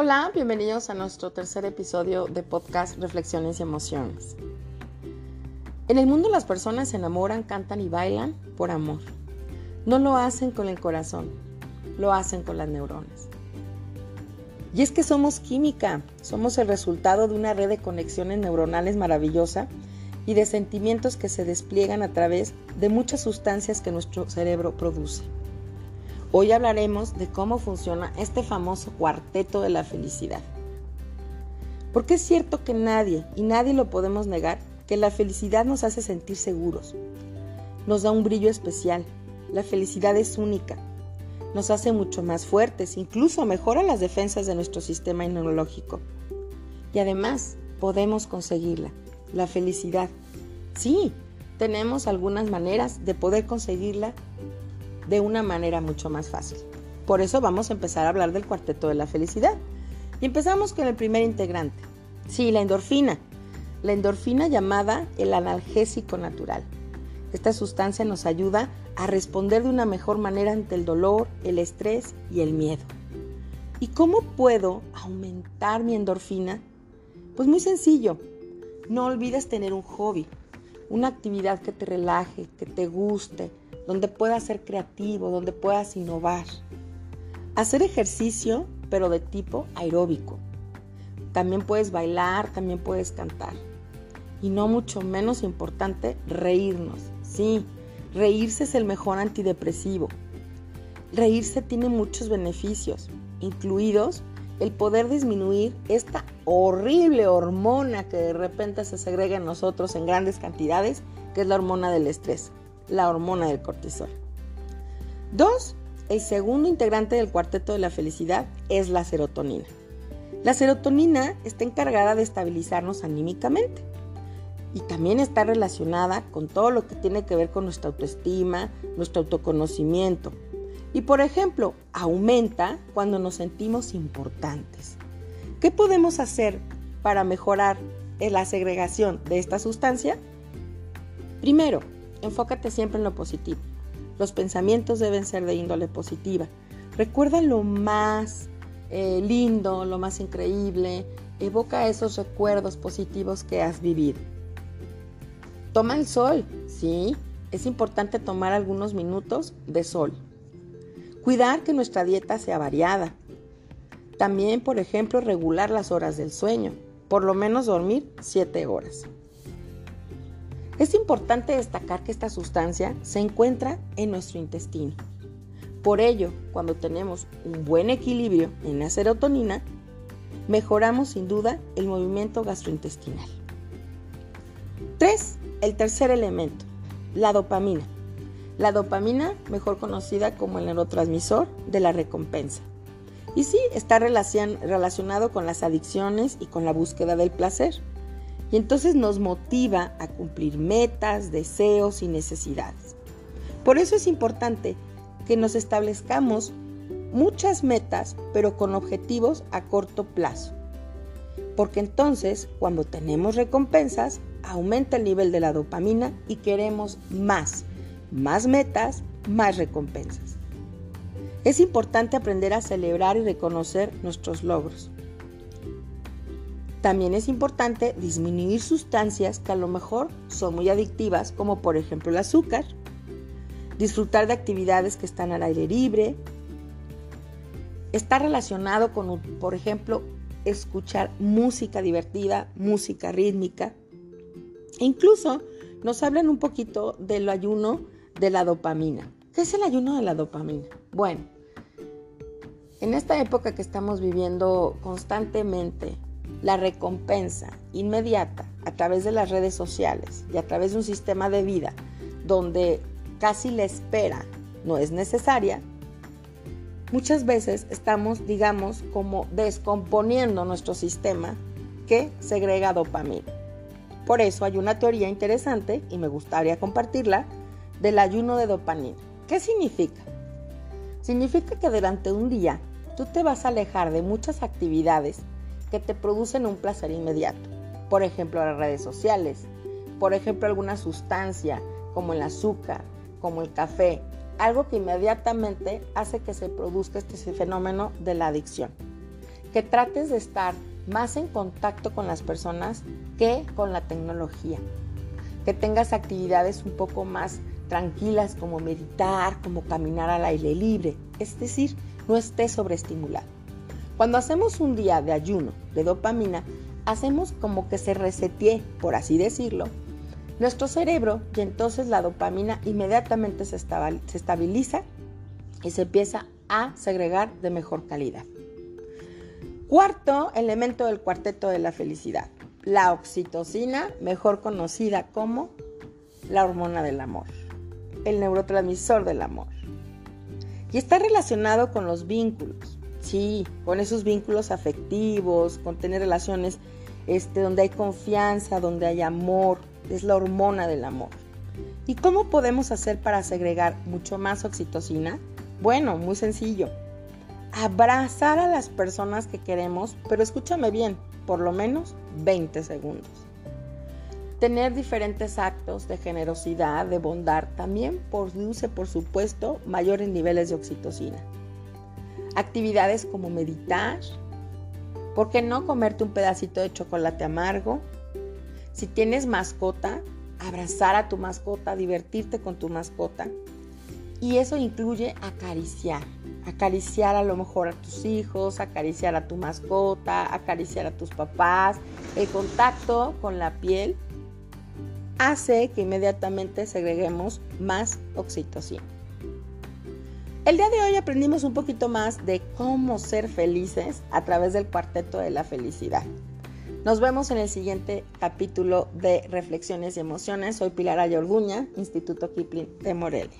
Hola, bienvenidos a nuestro tercer episodio de podcast Reflexiones y Emociones. En el mundo las personas se enamoran, cantan y bailan por amor. No lo hacen con el corazón, lo hacen con las neuronas. Y es que somos química, somos el resultado de una red de conexiones neuronales maravillosa y de sentimientos que se despliegan a través de muchas sustancias que nuestro cerebro produce. Hoy hablaremos de cómo funciona este famoso cuarteto de la felicidad. Porque es cierto que nadie, y nadie lo podemos negar, que la felicidad nos hace sentir seguros. Nos da un brillo especial. La felicidad es única. Nos hace mucho más fuertes, incluso mejora las defensas de nuestro sistema inmunológico. Y además, podemos conseguirla. La felicidad. Sí, tenemos algunas maneras de poder conseguirla de una manera mucho más fácil. Por eso vamos a empezar a hablar del cuarteto de la felicidad. Y empezamos con el primer integrante. Sí, la endorfina. La endorfina llamada el analgésico natural. Esta sustancia nos ayuda a responder de una mejor manera ante el dolor, el estrés y el miedo. ¿Y cómo puedo aumentar mi endorfina? Pues muy sencillo. No olvides tener un hobby, una actividad que te relaje, que te guste, donde puedas ser creativo, donde puedas innovar. Hacer ejercicio, pero de tipo aeróbico. También puedes bailar, también puedes cantar. Y no mucho menos importante, reírnos. Sí, reírse es el mejor antidepresivo. Reírse tiene muchos beneficios, incluidos el poder disminuir esta horrible hormona que de repente se segrega en nosotros en grandes cantidades, que es la hormona del estrés la hormona del cortisol. Dos, el segundo integrante del cuarteto de la felicidad es la serotonina. La serotonina está encargada de estabilizarnos anímicamente y también está relacionada con todo lo que tiene que ver con nuestra autoestima, nuestro autoconocimiento. Y por ejemplo, aumenta cuando nos sentimos importantes. ¿Qué podemos hacer para mejorar la segregación de esta sustancia? Primero, Enfócate siempre en lo positivo. Los pensamientos deben ser de índole positiva. Recuerda lo más eh, lindo, lo más increíble. Evoca esos recuerdos positivos que has vivido. Toma el sol, sí. Es importante tomar algunos minutos de sol. Cuidar que nuestra dieta sea variada. También, por ejemplo, regular las horas del sueño. Por lo menos dormir 7 horas. Es importante destacar que esta sustancia se encuentra en nuestro intestino. Por ello, cuando tenemos un buen equilibrio en la serotonina, mejoramos sin duda el movimiento gastrointestinal. 3. El tercer elemento, la dopamina. La dopamina, mejor conocida como el neurotransmisor de la recompensa. Y sí, está relacionado con las adicciones y con la búsqueda del placer y entonces nos motiva a cumplir metas, deseos y necesidades. Por eso es importante que nos establezcamos muchas metas, pero con objetivos a corto plazo. Porque entonces, cuando tenemos recompensas, aumenta el nivel de la dopamina y queremos más, más metas, más recompensas. Es importante aprender a celebrar y reconocer nuestros logros. También es importante disminuir sustancias que a lo mejor son muy adictivas, como por ejemplo el azúcar, disfrutar de actividades que están al aire libre, está relacionado con, por ejemplo, escuchar música divertida, música rítmica. E incluso nos hablan un poquito del ayuno de la dopamina. ¿Qué es el ayuno de la dopamina? Bueno, en esta época que estamos viviendo constantemente la recompensa inmediata a través de las redes sociales y a través de un sistema de vida donde casi la espera no es necesaria, muchas veces estamos, digamos, como descomponiendo nuestro sistema que segrega dopamina. Por eso hay una teoría interesante, y me gustaría compartirla, del ayuno de dopamina. ¿Qué significa? Significa que durante un día tú te vas a alejar de muchas actividades que te producen un placer inmediato. Por ejemplo, las redes sociales, por ejemplo, alguna sustancia como el azúcar, como el café, algo que inmediatamente hace que se produzca este fenómeno de la adicción. que trates de estar más en contacto con las personas que con la tecnología. Que tengas actividades un poco más tranquilas como meditar, como caminar al aire libre. Es decir, no estés sobreestimulado. Cuando hacemos un día de ayuno de dopamina, hacemos como que se resetee, por así decirlo, nuestro cerebro y entonces la dopamina inmediatamente se estabiliza y se empieza a segregar de mejor calidad. Cuarto elemento del cuarteto de la felicidad, la oxitocina, mejor conocida como la hormona del amor, el neurotransmisor del amor. Y está relacionado con los vínculos, sí, con esos vínculos afectivos, con tener relaciones este, donde hay confianza, donde hay amor, es la hormona del amor. ¿Y cómo podemos hacer para segregar mucho más oxitocina? Bueno, muy sencillo abrazar a las personas que queremos, pero escúchame bien, por lo menos 20 segundos. Tener diferentes actos de generosidad, de bondad, también produce, por supuesto, mayores niveles de oxitocina. Actividades como meditar, ¿por qué no comerte un pedacito de chocolate amargo? Si tienes mascota, abrazar a tu mascota, divertirte con tu mascota. Y eso incluye acariciar acariciar a lo mejor a tus hijos, acariciar a tu mascota, acariciar a tus papás. El contacto con la piel hace que inmediatamente segreguemos más oxitocina. El día de hoy aprendimos un poquito más de cómo ser felices a través del cuarteto de la felicidad. Nos vemos en el siguiente capítulo de Reflexiones y Emociones. Soy Pilar Ayorguña, Instituto Kipling de Morelia.